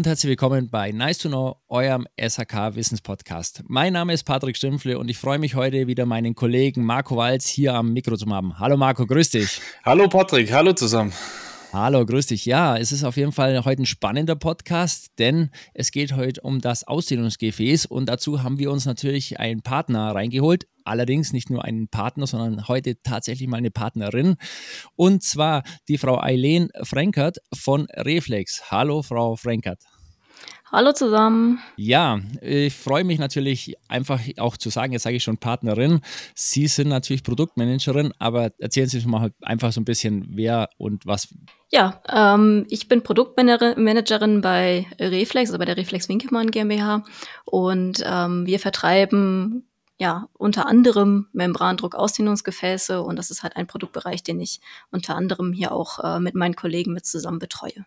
und herzlich willkommen bei Nice to Know, eurem SHK Wissenspodcast. Mein Name ist Patrick Stimpfle und ich freue mich heute wieder meinen Kollegen Marco Walz hier am Mikro zu haben. Hallo Marco, grüß dich. Hallo Patrick, hallo zusammen. Hallo, grüß dich. Ja, es ist auf jeden Fall heute ein spannender Podcast, denn es geht heute um das Ausdehnungsgefäß und dazu haben wir uns natürlich einen Partner reingeholt. Allerdings nicht nur einen Partner, sondern heute tatsächlich mal eine Partnerin. Und zwar die Frau Eileen Frankert von Reflex. Hallo, Frau Frankert. Hallo zusammen. Ja, ich freue mich natürlich einfach auch zu sagen, jetzt sage ich schon Partnerin. Sie sind natürlich Produktmanagerin, aber erzählen Sie uns mal einfach so ein bisschen, wer und was. Ja, ähm, ich bin Produktmanagerin bei Reflex, also bei der Reflex Winkelmann GmbH und ähm, wir vertreiben ja unter anderem Membrandruck-Ausdehnungsgefäße und das ist halt ein Produktbereich, den ich unter anderem hier auch äh, mit meinen Kollegen mit zusammen betreue.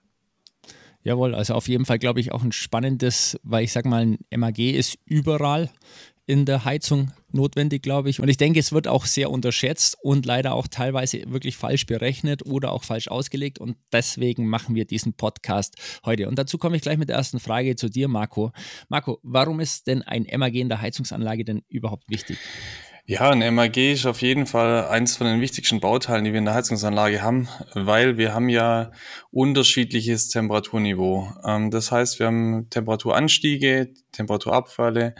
Jawohl, also auf jeden Fall glaube ich auch ein spannendes, weil ich sage mal, ein MAG ist überall in der Heizung notwendig, glaube ich. Und ich denke, es wird auch sehr unterschätzt und leider auch teilweise wirklich falsch berechnet oder auch falsch ausgelegt. Und deswegen machen wir diesen Podcast heute. Und dazu komme ich gleich mit der ersten Frage zu dir, Marco. Marco, warum ist denn ein MAG in der Heizungsanlage denn überhaupt wichtig? Ja, ein MAG ist auf jeden Fall eins von den wichtigsten Bauteilen, die wir in der Heizungsanlage haben, weil wir haben ja unterschiedliches Temperaturniveau. Ähm, das heißt, wir haben Temperaturanstiege, Temperaturabfälle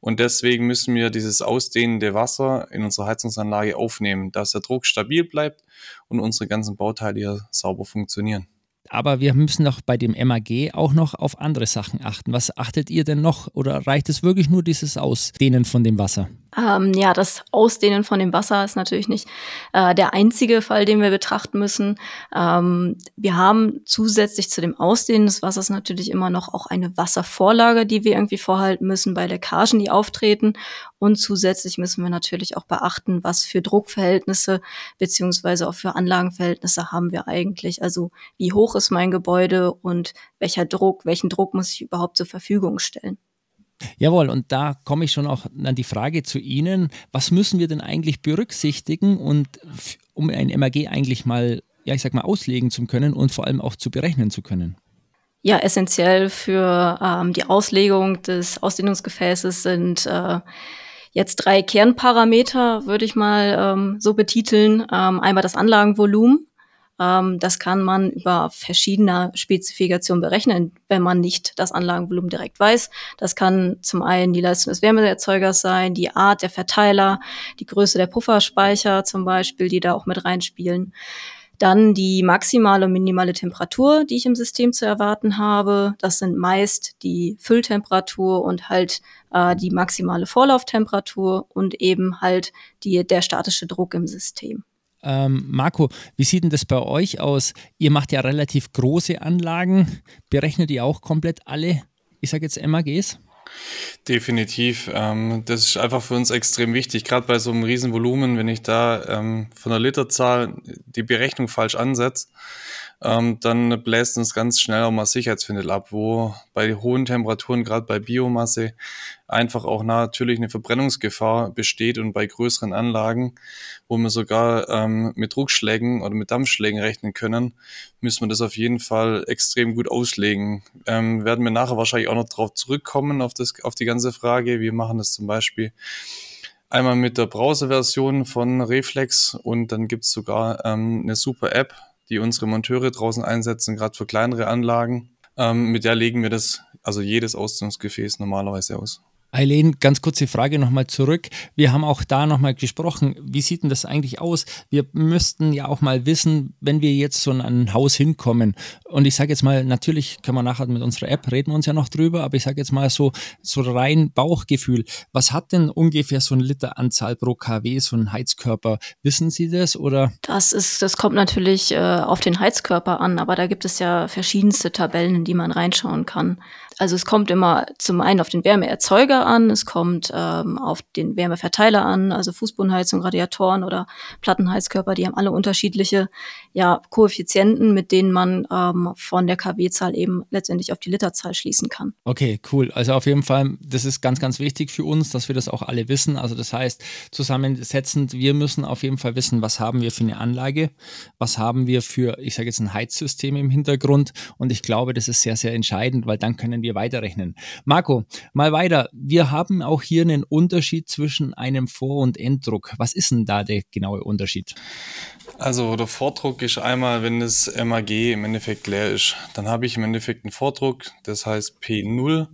und deswegen müssen wir dieses ausdehnende Wasser in unserer Heizungsanlage aufnehmen, dass der Druck stabil bleibt und unsere ganzen Bauteile hier sauber funktionieren. Aber wir müssen doch bei dem MAG auch noch auf andere Sachen achten. Was achtet ihr denn noch? Oder reicht es wirklich nur dieses Ausdehnen von dem Wasser? Ähm, ja, das Ausdehnen von dem Wasser ist natürlich nicht äh, der einzige Fall, den wir betrachten müssen. Ähm, wir haben zusätzlich zu dem Ausdehnen des Wassers natürlich immer noch auch eine Wasservorlage, die wir irgendwie vorhalten müssen bei Leckagen, die auftreten. Und zusätzlich müssen wir natürlich auch beachten, was für Druckverhältnisse beziehungsweise auch für Anlagenverhältnisse haben wir eigentlich. Also wie hoch ist mein Gebäude und welcher Druck, welchen Druck muss ich überhaupt zur Verfügung stellen. Jawohl, und da komme ich schon auch an die Frage zu Ihnen, was müssen wir denn eigentlich berücksichtigen und um ein MAG eigentlich mal, ja, ich sag mal, auslegen zu können und vor allem auch zu berechnen zu können? Ja, essentiell für ähm, die Auslegung des Ausdehnungsgefäßes sind äh, jetzt drei Kernparameter, würde ich mal ähm, so betiteln. Ähm, einmal das Anlagenvolumen, ähm, das kann man über verschiedene Spezifikationen berechnen, wenn man nicht das Anlagenvolumen direkt weiß. Das kann zum einen die Leistung des Wärmeerzeugers sein, die Art der Verteiler, die Größe der Pufferspeicher zum Beispiel, die da auch mit reinspielen. Dann die maximale und minimale Temperatur, die ich im System zu erwarten habe. Das sind meist die Fülltemperatur und halt äh, die maximale Vorlauftemperatur und eben halt die, der statische Druck im System. Ähm, Marco, wie sieht denn das bei euch aus? Ihr macht ja relativ große Anlagen. Berechnet ihr auch komplett alle, ich sage jetzt MAGs? Definitiv. Ähm, das ist einfach für uns extrem wichtig, gerade bei so einem Riesenvolumen, wenn ich da ähm, von der Literzahl die Berechnung falsch ansetze, ähm, dann bläst uns ganz schnell auch mal Sicherheitsfindel ab, wo bei hohen Temperaturen, gerade bei Biomasse, einfach auch natürlich eine Verbrennungsgefahr besteht und bei größeren Anlagen, wo wir sogar ähm, mit Druckschlägen oder mit Dampfschlägen rechnen können, müssen wir das auf jeden Fall extrem gut auslegen. Ähm, werden wir nachher wahrscheinlich auch noch darauf zurückkommen, auf, das, auf die ganze Frage. Wir machen das zum Beispiel einmal mit der Browser-Version von Reflex und dann gibt's sogar ähm, eine super App, die unsere Monteure draußen einsetzen, gerade für kleinere Anlagen. Ähm, mit der legen wir das, also jedes Ausdünnungsgefäß normalerweise aus. Eileen, ganz kurze Frage nochmal zurück. Wir haben auch da nochmal gesprochen. Wie sieht denn das eigentlich aus? Wir müssten ja auch mal wissen, wenn wir jetzt so an ein Haus hinkommen. Und ich sage jetzt mal, natürlich können wir nachher mit unserer App reden uns ja noch drüber, aber ich sage jetzt mal so, so rein Bauchgefühl. Was hat denn ungefähr so ein Liter Anzahl pro kW, so ein Heizkörper? Wissen Sie das oder? Das ist, das kommt natürlich äh, auf den Heizkörper an, aber da gibt es ja verschiedenste Tabellen, in die man reinschauen kann. Also es kommt immer zum einen auf den Wärmeerzeuger an, es kommt ähm, auf den Wärmeverteiler an, also Fußbodenheizung, Radiatoren oder Plattenheizkörper, die haben alle unterschiedliche ja, Koeffizienten, mit denen man ähm, von der kW-Zahl eben letztendlich auf die Literzahl schließen kann. Okay, cool. Also auf jeden Fall, das ist ganz, ganz wichtig für uns, dass wir das auch alle wissen. Also das heißt, zusammensetzend, wir müssen auf jeden Fall wissen, was haben wir für eine Anlage, was haben wir für, ich sage jetzt ein Heizsystem im Hintergrund und ich glaube, das ist sehr, sehr entscheidend, weil dann können wir weiterrechnen. Marco, mal weiter. Wir haben auch hier einen Unterschied zwischen einem Vor- und Enddruck. Was ist denn da der genaue Unterschied? Also der Vordruck ist einmal, wenn das MAG im Endeffekt leer ist, dann habe ich im Endeffekt einen Vordruck, das heißt P0,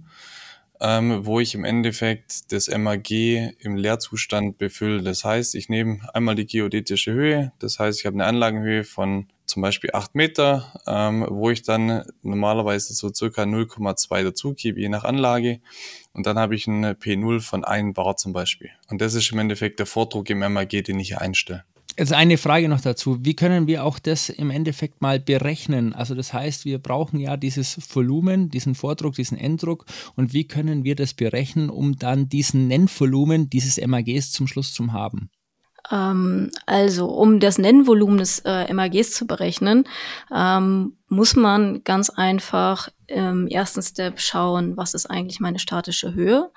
ähm, wo ich im Endeffekt das MAG im Leerzustand befülle. Das heißt, ich nehme einmal die geodätische Höhe, das heißt, ich habe eine Anlagenhöhe von zum Beispiel 8 Meter, ähm, wo ich dann normalerweise so circa 0,2 dazugebe, je nach Anlage. Und dann habe ich einen P0 von 1 Bar zum Beispiel. Und das ist im Endeffekt der Vordruck im MAG, den ich hier einstelle. Jetzt eine Frage noch dazu. Wie können wir auch das im Endeffekt mal berechnen? Also das heißt, wir brauchen ja dieses Volumen, diesen Vordruck, diesen Enddruck. Und wie können wir das berechnen, um dann diesen Nennvolumen dieses MAGs zum Schluss zu haben? Ähm, also, um das Nennvolumen des äh, MAGs zu berechnen, ähm, muss man ganz einfach im ersten Step schauen, was ist eigentlich meine statische Höhe.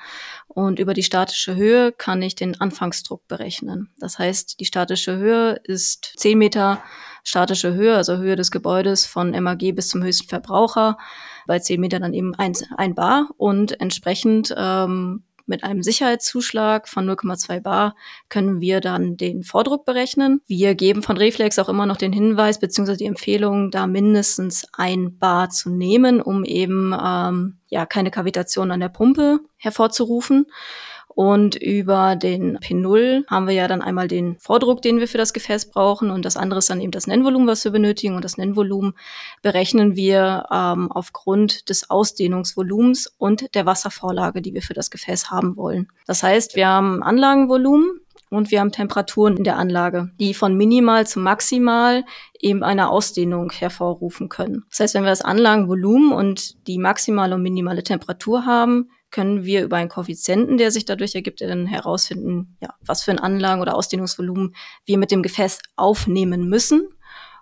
Und über die statische Höhe kann ich den Anfangsdruck berechnen. Das heißt, die statische Höhe ist 10 Meter statische Höhe, also Höhe des Gebäudes von MAG bis zum höchsten Verbraucher. Bei 10 Meter dann eben ein, ein Bar und entsprechend ähm, mit einem Sicherheitszuschlag von 0,2 Bar können wir dann den Vordruck berechnen. Wir geben von Reflex auch immer noch den Hinweis bzw. die Empfehlung, da mindestens ein Bar zu nehmen, um eben ähm, ja keine Kavitation an der Pumpe hervorzurufen. Und über den P0 haben wir ja dann einmal den Vordruck, den wir für das Gefäß brauchen. Und das andere ist dann eben das Nennvolumen, was wir benötigen. Und das Nennvolumen berechnen wir ähm, aufgrund des Ausdehnungsvolumens und der Wasservorlage, die wir für das Gefäß haben wollen. Das heißt, wir haben Anlagenvolumen, und wir haben Temperaturen in der Anlage, die von minimal zu maximal eben eine Ausdehnung hervorrufen können. Das heißt, wenn wir das Anlagenvolumen und die maximale und minimale Temperatur haben, können wir über einen Koeffizienten, der sich dadurch ergibt, dann herausfinden, ja, was für ein Anlagen- oder Ausdehnungsvolumen wir mit dem Gefäß aufnehmen müssen.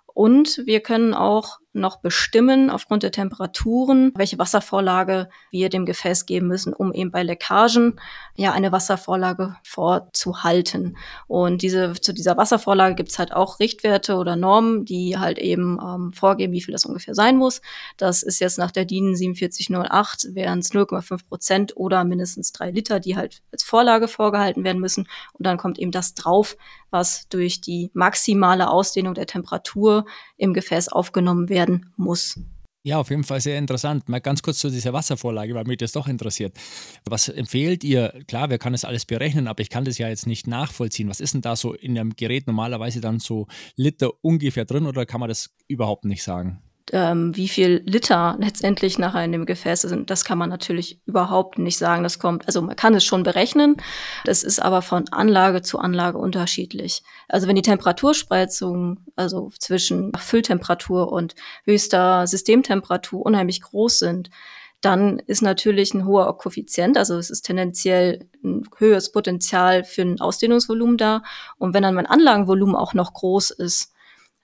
Und wir können auch noch bestimmen aufgrund der Temperaturen, welche Wasservorlage wir dem Gefäß geben müssen, um eben bei Leckagen ja eine Wasservorlage vorzuhalten. Und diese, zu dieser Wasservorlage gibt es halt auch Richtwerte oder Normen, die halt eben ähm, vorgeben, wie viel das ungefähr sein muss. Das ist jetzt nach der DIN 4708 wären es 0,5 Prozent oder mindestens drei Liter, die halt als Vorlage vorgehalten werden müssen. Und dann kommt eben das drauf, was durch die maximale Ausdehnung der Temperatur im Gefäß aufgenommen werden werden muss. Ja, auf jeden Fall sehr interessant. Mal ganz kurz zu dieser Wasservorlage, weil mich das doch interessiert. Was empfehlt ihr? Klar, wer kann das alles berechnen, aber ich kann das ja jetzt nicht nachvollziehen. Was ist denn da so in einem Gerät normalerweise dann so Liter ungefähr drin oder kann man das überhaupt nicht sagen? Ähm, wie viel Liter letztendlich nachher in dem Gefäß sind, das kann man natürlich überhaupt nicht sagen. Das kommt, also man kann es schon berechnen, das ist aber von Anlage zu Anlage unterschiedlich. Also wenn die Temperaturspreizung, also zwischen Fülltemperatur und höchster Systemtemperatur unheimlich groß sind, dann ist natürlich ein hoher Koeffizient, also es ist tendenziell ein höheres Potenzial für ein Ausdehnungsvolumen da. Und wenn dann mein Anlagenvolumen auch noch groß ist,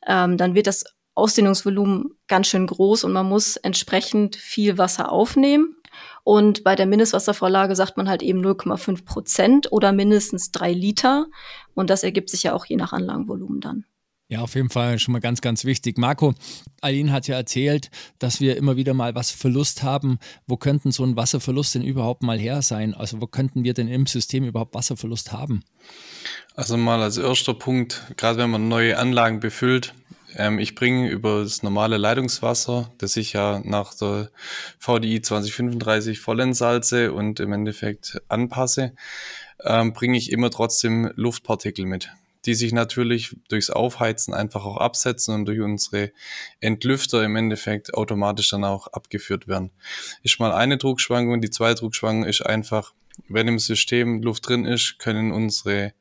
ähm, dann wird das Ausdehnungsvolumen ganz schön groß und man muss entsprechend viel Wasser aufnehmen. Und bei der Mindestwasservorlage sagt man halt eben 0,5 Prozent oder mindestens drei Liter. Und das ergibt sich ja auch je nach Anlagenvolumen dann. Ja, auf jeden Fall schon mal ganz, ganz wichtig. Marco, Aline hat ja erzählt, dass wir immer wieder mal was Verlust haben. Wo könnten so ein Wasserverlust denn überhaupt mal her sein? Also wo könnten wir denn im System überhaupt Wasserverlust haben? Also mal als erster Punkt, gerade wenn man neue Anlagen befüllt, ähm, ich bringe über das normale Leitungswasser, das ich ja nach der VDI 2035 voll entsalze und im Endeffekt anpasse, ähm, bringe ich immer trotzdem Luftpartikel mit, die sich natürlich durchs Aufheizen einfach auch absetzen und durch unsere Entlüfter im Endeffekt automatisch dann auch abgeführt werden. Ist mal eine Druckschwankung, die zweite Druckschwankung ist einfach, wenn im System Luft drin ist, können unsere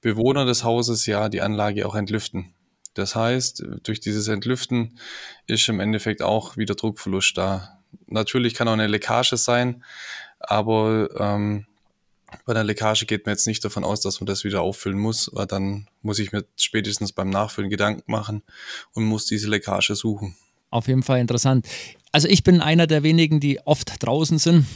Bewohner des Hauses ja die Anlage auch entlüften. Das heißt, durch dieses Entlüften ist im Endeffekt auch wieder Druckverlust da. natürlich kann auch eine Leckage sein, aber ähm, bei einer Leckage geht man jetzt nicht davon aus, dass man das wieder auffüllen muss, weil dann muss ich mir spätestens beim Nachfüllen Gedanken machen und muss diese Leckage suchen. Auf jeden Fall interessant. Also ich bin einer der wenigen, die oft draußen sind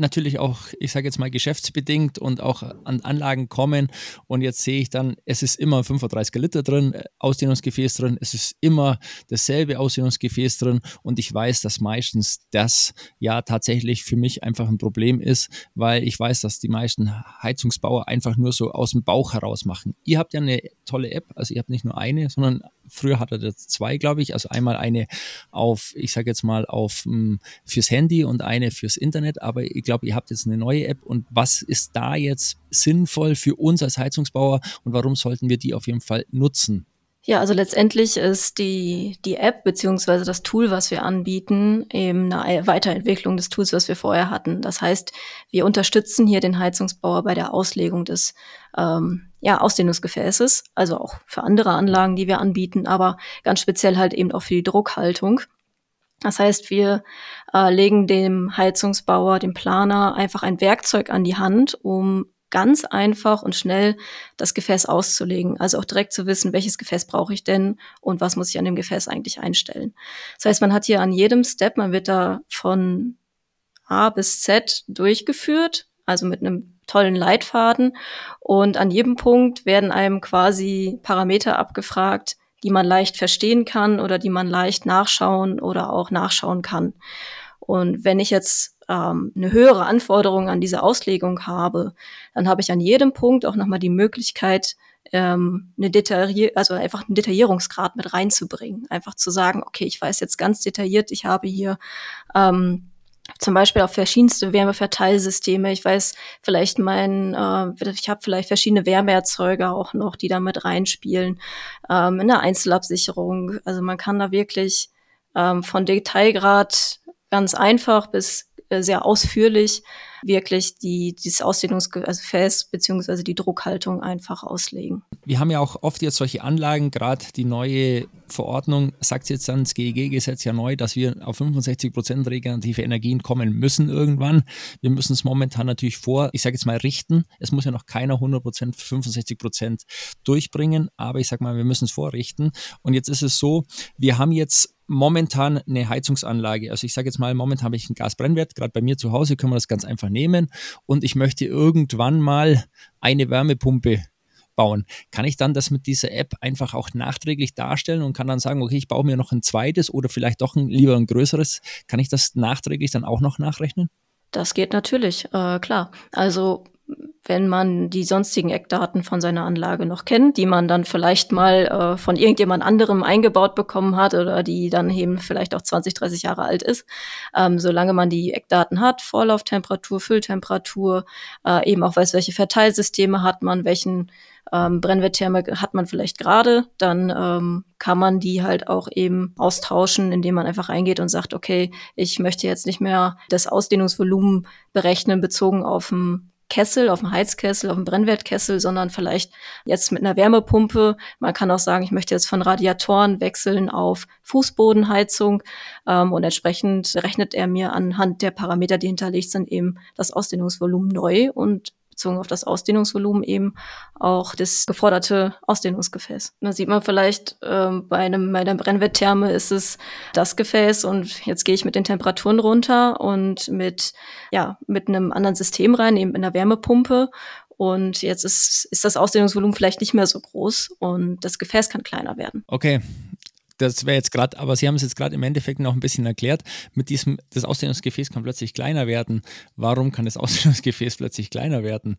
natürlich auch, ich sage jetzt mal, geschäftsbedingt und auch an Anlagen kommen. Und jetzt sehe ich dann, es ist immer 35 Liter drin, äh, Ausdehnungsgefäß drin, es ist immer dasselbe Ausdehnungsgefäß drin. Und ich weiß, dass meistens das ja tatsächlich für mich einfach ein Problem ist, weil ich weiß, dass die meisten Heizungsbauer einfach nur so aus dem Bauch heraus machen. Ihr habt ja eine tolle App, also ihr habt nicht nur eine, sondern früher hatte er zwei, glaube ich. Also einmal eine auf, ich sage jetzt mal, auf hm, fürs Handy und eine fürs Internet. Aber ich glaube, ihr habt jetzt eine neue App. Und was ist da jetzt sinnvoll für uns als Heizungsbauer und warum sollten wir die auf jeden Fall nutzen? Ja, also letztendlich ist die, die App beziehungsweise das Tool, was wir anbieten, eben eine Weiterentwicklung des Tools, was wir vorher hatten. Das heißt, wir unterstützen hier den Heizungsbauer bei der Auslegung des ähm, ja, Ausdehnungsgefäßes, also auch für andere Anlagen, die wir anbieten, aber ganz speziell halt eben auch für die Druckhaltung. Das heißt, wir äh, legen dem Heizungsbauer, dem Planer einfach ein Werkzeug an die Hand, um ganz einfach und schnell das Gefäß auszulegen. Also auch direkt zu wissen, welches Gefäß brauche ich denn und was muss ich an dem Gefäß eigentlich einstellen. Das heißt, man hat hier an jedem Step, man wird da von A bis Z durchgeführt, also mit einem tollen Leitfaden. Und an jedem Punkt werden einem quasi Parameter abgefragt, die man leicht verstehen kann oder die man leicht nachschauen oder auch nachschauen kann. Und wenn ich jetzt ähm, eine höhere Anforderung an diese Auslegung habe, dann habe ich an jedem Punkt auch nochmal die Möglichkeit, ähm, eine Detaillier also einfach einen Detaillierungsgrad mit reinzubringen. Einfach zu sagen, okay, ich weiß jetzt ganz detailliert, ich habe hier ähm, zum Beispiel auf verschiedenste Wärmeverteilsysteme. Ich weiß vielleicht mein, äh, ich habe vielleicht verschiedene Wärmeerzeuger auch noch, die da mit reinspielen. Ähm, in der Einzelabsicherung. Also man kann da wirklich ähm, von Detailgrad ganz einfach bis sehr ausführlich wirklich die, dieses Ausdehnungsgefäß also beziehungsweise die Druckhaltung einfach auslegen. Wir haben ja auch oft jetzt solche Anlagen, gerade die neue Verordnung sagt jetzt dann das GEG-Gesetz ja neu, dass wir auf 65 Prozent regenerative Energien kommen müssen irgendwann. Wir müssen es momentan natürlich vor, ich sage jetzt mal richten. Es muss ja noch keiner 100 Prozent, 65 Prozent durchbringen, aber ich sage mal, wir müssen es vorrichten. Und jetzt ist es so, wir haben jetzt momentan eine Heizungsanlage. Also ich sage jetzt mal, momentan habe ich einen Gasbrennwert, gerade bei mir zu Hause können wir das ganz einfach nehmen und ich möchte irgendwann mal eine Wärmepumpe bauen. Kann ich dann das mit dieser App einfach auch nachträglich darstellen und kann dann sagen, okay, ich baue mir noch ein zweites oder vielleicht doch ein, lieber ein größeres. Kann ich das nachträglich dann auch noch nachrechnen? Das geht natürlich, äh, klar. Also wenn man die sonstigen Eckdaten von seiner Anlage noch kennt, die man dann vielleicht mal äh, von irgendjemand anderem eingebaut bekommen hat oder die dann eben vielleicht auch 20, 30 Jahre alt ist. Ähm, solange man die Eckdaten hat, Vorlauftemperatur, Fülltemperatur, äh, eben auch weiß, welche Verteilsysteme hat man, welchen ähm, Brennwerttherme hat man vielleicht gerade, dann ähm, kann man die halt auch eben austauschen, indem man einfach reingeht und sagt, okay, ich möchte jetzt nicht mehr das Ausdehnungsvolumen berechnen bezogen auf ein Kessel, auf dem Heizkessel, auf dem Brennwertkessel, sondern vielleicht jetzt mit einer Wärmepumpe. Man kann auch sagen, ich möchte jetzt von Radiatoren wechseln auf Fußbodenheizung ähm, und entsprechend rechnet er mir anhand der Parameter, die hinterlegt sind, eben das Ausdehnungsvolumen neu und bezogen auf das Ausdehnungsvolumen eben auch das geforderte Ausdehnungsgefäß. Da sieht man vielleicht, ähm, bei, einem, bei einer Brennwerttherme ist es das Gefäß und jetzt gehe ich mit den Temperaturen runter und mit, ja, mit einem anderen System rein, eben in der Wärmepumpe und jetzt ist, ist das Ausdehnungsvolumen vielleicht nicht mehr so groß und das Gefäß kann kleiner werden. Okay, das wäre jetzt gerade, aber Sie haben es jetzt gerade im Endeffekt noch ein bisschen erklärt. Mit diesem, das Ausdehnungsgefäß kann plötzlich kleiner werden. Warum kann das Ausdehnungsgefäß plötzlich kleiner werden?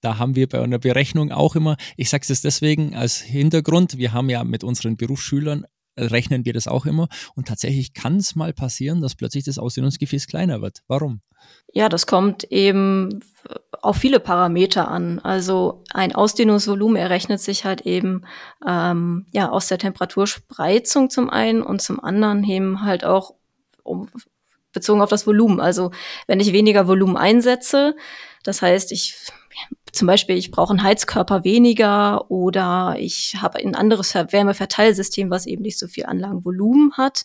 Da haben wir bei einer Berechnung auch immer, ich sage es deswegen als Hintergrund, wir haben ja mit unseren Berufsschülern rechnen wir das auch immer. Und tatsächlich kann es mal passieren, dass plötzlich das Ausdehnungsgefäß kleiner wird. Warum? Ja, das kommt eben auf viele Parameter an. Also ein Ausdehnungsvolumen errechnet sich halt eben ähm, ja aus der Temperaturspreizung zum einen und zum anderen eben halt auch um, bezogen auf das Volumen. Also wenn ich weniger Volumen einsetze, das heißt, ich zum Beispiel, ich brauche einen Heizkörper weniger oder ich habe ein anderes Wärmeverteilsystem, was eben nicht so viel Anlagenvolumen hat,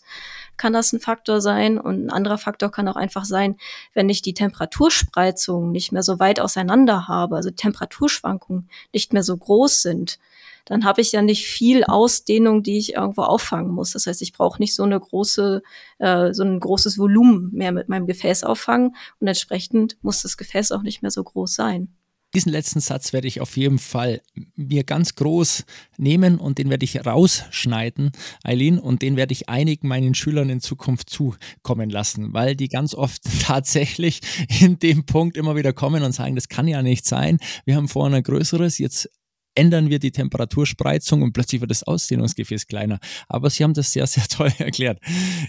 kann das ein Faktor sein. Und ein anderer Faktor kann auch einfach sein, wenn ich die Temperaturspreizung nicht mehr so weit auseinander habe, also Temperaturschwankungen nicht mehr so groß sind, dann habe ich ja nicht viel Ausdehnung, die ich irgendwo auffangen muss. Das heißt, ich brauche nicht so eine große, äh, so ein großes Volumen mehr mit meinem Gefäß auffangen und entsprechend muss das Gefäß auch nicht mehr so groß sein. Diesen letzten Satz werde ich auf jeden Fall mir ganz groß nehmen und den werde ich rausschneiden, Eileen, und den werde ich einigen meinen Schülern in Zukunft zukommen lassen, weil die ganz oft tatsächlich in dem Punkt immer wieder kommen und sagen, das kann ja nicht sein. Wir haben vorhin ein größeres, jetzt ändern wir die Temperaturspreizung und plötzlich wird das Ausdehnungsgefäß kleiner. Aber Sie haben das sehr, sehr toll erklärt.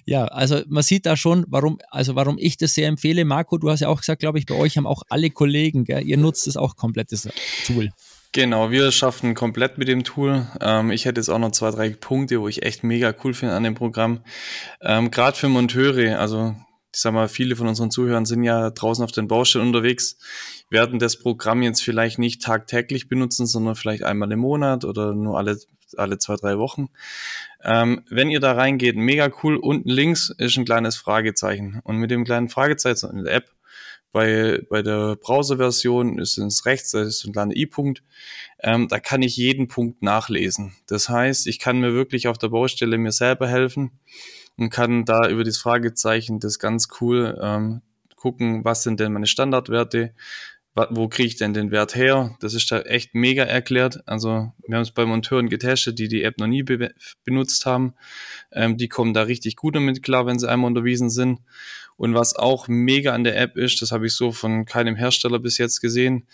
Ja, also man sieht da schon, warum, also warum ich das sehr empfehle. Marco, du hast ja auch gesagt, glaube ich, bei euch haben auch alle Kollegen, gell? ihr nutzt es auch komplett, das Tool. Genau, wir schaffen komplett mit dem Tool. Ähm, ich hätte jetzt auch noch zwei, drei Punkte, wo ich echt mega cool finde an dem Programm. Ähm, Gerade für Monteure, also ich sag mal, viele von unseren Zuhörern sind ja draußen auf den Baustellen unterwegs, werden das Programm jetzt vielleicht nicht tagtäglich benutzen, sondern vielleicht einmal im Monat oder nur alle, alle zwei, drei Wochen. Ähm, wenn ihr da reingeht, mega cool. Unten links ist ein kleines Fragezeichen. Und mit dem kleinen Fragezeichen in der App bei, bei der Browser-Version ist es rechts, da ist ein kleiner i-Punkt. Ähm, da kann ich jeden Punkt nachlesen. Das heißt, ich kann mir wirklich auf der Baustelle mir selber helfen und kann da über das Fragezeichen das ganz cool ähm, gucken, was sind denn meine Standardwerte, wo kriege ich denn den Wert her? Das ist da echt mega erklärt. Also wir haben es bei Monteuren getestet, die die App noch nie be benutzt haben. Ähm, die kommen da richtig gut damit klar, wenn sie einmal unterwiesen sind. Und was auch mega an der App ist, das habe ich so von keinem Hersteller bis jetzt gesehen,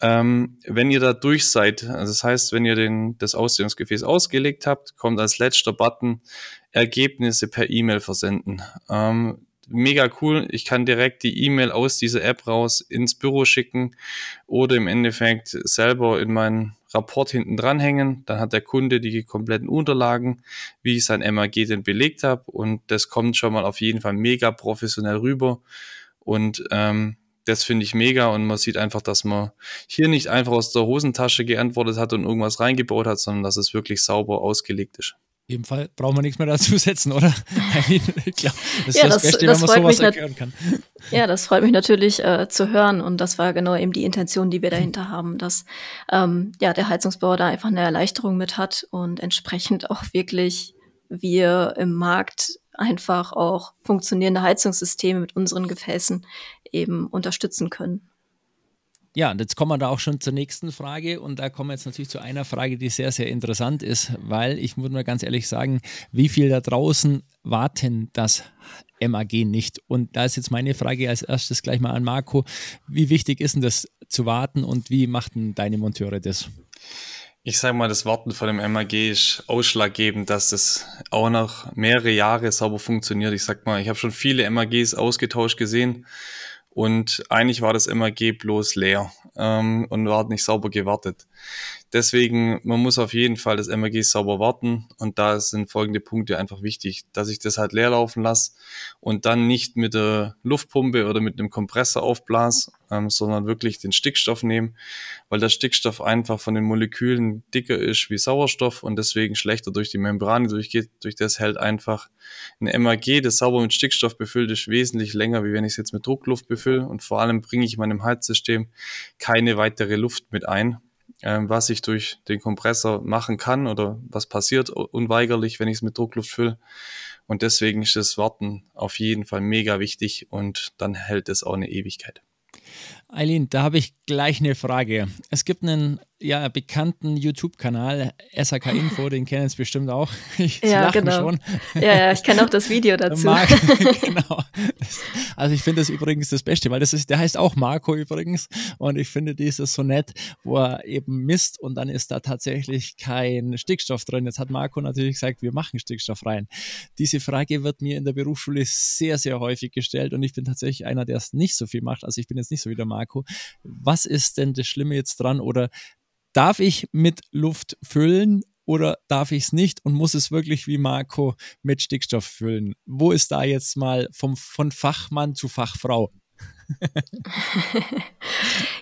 ähm, wenn ihr da durch seid, also das heißt, wenn ihr den, das Ausdehnungsgefäß ausgelegt habt, kommt als letzter Button Ergebnisse per E-Mail versenden. Ähm, mega cool. Ich kann direkt die E-Mail aus dieser App raus ins Büro schicken oder im Endeffekt selber in meinen Rapport hinten dranhängen. Dann hat der Kunde die kompletten Unterlagen, wie ich sein MAG denn belegt habe und das kommt schon mal auf jeden Fall mega professionell rüber und ähm, das finde ich mega und man sieht einfach, dass man hier nicht einfach aus der Hosentasche geantwortet hat und irgendwas reingebaut hat, sondern dass es wirklich sauber ausgelegt ist. In dem Fall brauchen wir nichts mehr dazu setzen, oder? Klar, das ist ja, das, das Beste, das wenn man sowas erklären kann. Ja, das freut mich natürlich äh, zu hören und das war genau eben die Intention, die wir dahinter haben, dass ähm, ja, der Heizungsbauer da einfach eine Erleichterung mit hat und entsprechend auch wirklich wir im Markt einfach auch funktionierende Heizungssysteme mit unseren Gefäßen eben unterstützen können. Ja, und jetzt kommen wir da auch schon zur nächsten Frage und da kommen wir jetzt natürlich zu einer Frage, die sehr, sehr interessant ist, weil ich muss mal ganz ehrlich sagen, wie viel da draußen warten das MAG nicht? Und da ist jetzt meine Frage als erstes gleich mal an Marco, wie wichtig ist denn das zu warten und wie machten deine Monteure das? Ich sage mal, das Warten von dem MAG ist ausschlaggebend, dass es auch noch mehrere Jahre sauber funktioniert. Ich sag mal, ich habe schon viele MAGs ausgetauscht gesehen und eigentlich war das MAG bloß leer ähm, und war nicht sauber gewartet. Deswegen, man muss auf jeden Fall das MAG sauber warten. Und da sind folgende Punkte einfach wichtig, dass ich das halt leer laufen lasse und dann nicht mit der Luftpumpe oder mit einem Kompressor aufblas, ähm, sondern wirklich den Stickstoff nehme, weil der Stickstoff einfach von den Molekülen dicker ist wie Sauerstoff und deswegen schlechter durch die Membrane durchgeht. Durch das hält einfach ein MAG, das sauber mit Stickstoff befüllt ist, wesentlich länger, wie wenn ich es jetzt mit Druckluft befülle. Und vor allem bringe ich meinem Heizsystem keine weitere Luft mit ein was ich durch den Kompressor machen kann oder was passiert unweigerlich, wenn ich es mit Druckluft fülle. Und deswegen ist das Warten auf jeden Fall mega wichtig und dann hält es auch eine Ewigkeit. Eileen, da habe ich gleich eine Frage. Es gibt einen ja, bekannten YouTube-Kanal, SAK Info, den kennen Sie bestimmt auch. Ich ja, genau. schon. Ja, ja, ich kenne auch das Video dazu. Marc, genau. Also ich finde das übrigens das Beste, weil das ist, der heißt auch Marco übrigens und ich finde dieses so nett, wo er eben misst und dann ist da tatsächlich kein Stickstoff drin. Jetzt hat Marco natürlich gesagt, wir machen Stickstoff rein. Diese Frage wird mir in der Berufsschule sehr, sehr häufig gestellt und ich bin tatsächlich einer, der es nicht so viel macht. Also ich bin jetzt nicht so wie der Marco. Was ist denn das Schlimme jetzt dran oder darf ich mit Luft füllen oder darf ich es nicht und muss es wirklich wie Marco mit Stickstoff füllen? Wo ist da jetzt mal vom, von Fachmann zu Fachfrau?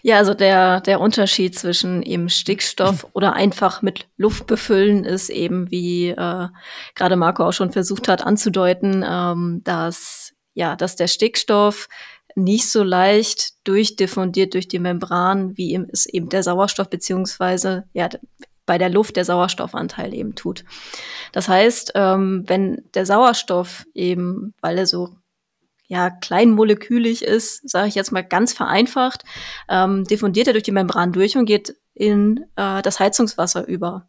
Ja, also der, der Unterschied zwischen eben Stickstoff oder einfach mit Luft befüllen ist eben, wie äh, gerade Marco auch schon versucht hat anzudeuten, ähm, dass ja, dass der Stickstoff nicht so leicht durchdiffundiert durch die Membran, wie es eben der Sauerstoff beziehungsweise ja bei der Luft der Sauerstoffanteil eben tut. Das heißt, ähm, wenn der Sauerstoff eben, weil er so ja, kleinmolekülig ist, sage ich jetzt mal ganz vereinfacht, ähm, diffundiert er durch die Membran durch und geht in äh, das Heizungswasser über.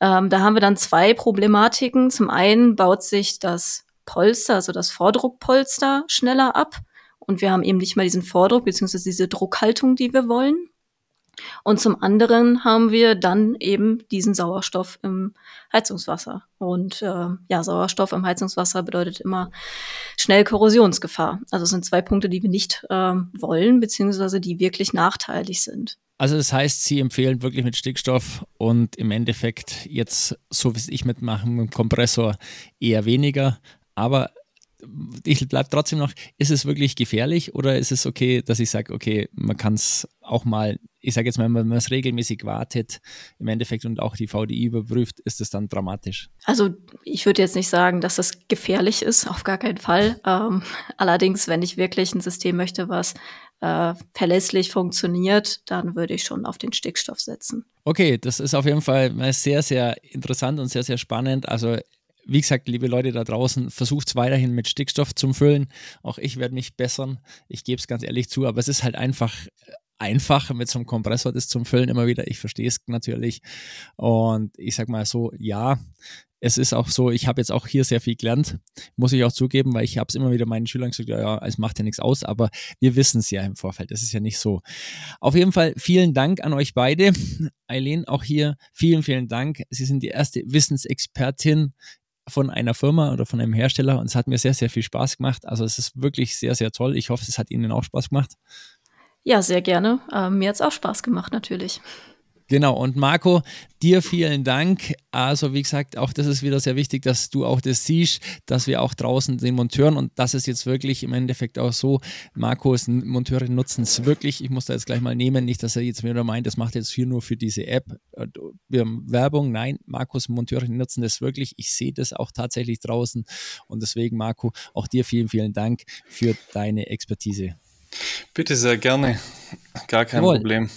Ähm, da haben wir dann zwei Problematiken. Zum einen baut sich das Polster, also das Vordruckpolster, schneller ab. Und wir haben eben nicht mehr diesen Vordruck bzw. diese Druckhaltung, die wir wollen. Und zum anderen haben wir dann eben diesen Sauerstoff im Heizungswasser. Und äh, ja, Sauerstoff im Heizungswasser bedeutet immer schnell Korrosionsgefahr. Also es sind zwei Punkte, die wir nicht äh, wollen, beziehungsweise die wirklich nachteilig sind. Also das heißt, Sie empfehlen wirklich mit Stickstoff und im Endeffekt jetzt, so wie es ich mitmache, mit dem Kompressor eher weniger. Aber ich bleibe trotzdem noch, ist es wirklich gefährlich oder ist es okay, dass ich sage, okay, man kann es auch mal, ich sage jetzt mal, wenn man es regelmäßig wartet, im Endeffekt und auch die VDI überprüft, ist es dann dramatisch? Also ich würde jetzt nicht sagen, dass es gefährlich ist, auf gar keinen Fall. Ähm, allerdings, wenn ich wirklich ein System möchte, was äh, verlässlich funktioniert, dann würde ich schon auf den Stickstoff setzen. Okay, das ist auf jeden Fall sehr, sehr interessant und sehr, sehr spannend. Also wie gesagt, liebe Leute da draußen, versucht es weiterhin mit Stickstoff zu füllen. Auch ich werde mich bessern. Ich gebe es ganz ehrlich zu, aber es ist halt einfach einfach mit so einem Kompressor das zum Füllen immer wieder. Ich verstehe es natürlich. Und ich sag mal so, ja, es ist auch so, ich habe jetzt auch hier sehr viel gelernt, muss ich auch zugeben, weil ich habe es immer wieder meinen Schülern gesagt, ja, ja, es macht ja nichts aus, aber wir wissen es ja im Vorfeld, das ist ja nicht so. Auf jeden Fall vielen Dank an euch beide. Eileen, auch hier vielen, vielen Dank. Sie sind die erste Wissensexpertin von einer Firma oder von einem Hersteller und es hat mir sehr, sehr viel Spaß gemacht. Also es ist wirklich sehr, sehr toll. Ich hoffe, es hat Ihnen auch Spaß gemacht. Ja, sehr gerne. Ähm, mir hat es auch Spaß gemacht, natürlich. Genau, und Marco, dir vielen Dank. Also, wie gesagt, auch das ist wieder sehr wichtig, dass du auch das siehst, dass wir auch draußen den Monteuren und das ist jetzt wirklich im Endeffekt auch so, Marcos Monteure nutzen es wirklich. Ich muss da jetzt gleich mal nehmen, nicht, dass er jetzt wieder meint, das macht jetzt hier nur für diese App. Wir haben Werbung. Nein, Marcos Monteure nutzen das wirklich. Ich sehe das auch tatsächlich draußen und deswegen, Marco, auch dir vielen, vielen Dank für deine Expertise. Bitte sehr gerne. Gar kein Jawohl. Problem.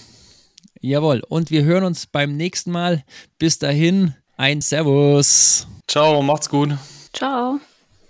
Jawohl. Und wir hören uns beim nächsten Mal. Bis dahin, ein Servus. Ciao, macht's gut. Ciao.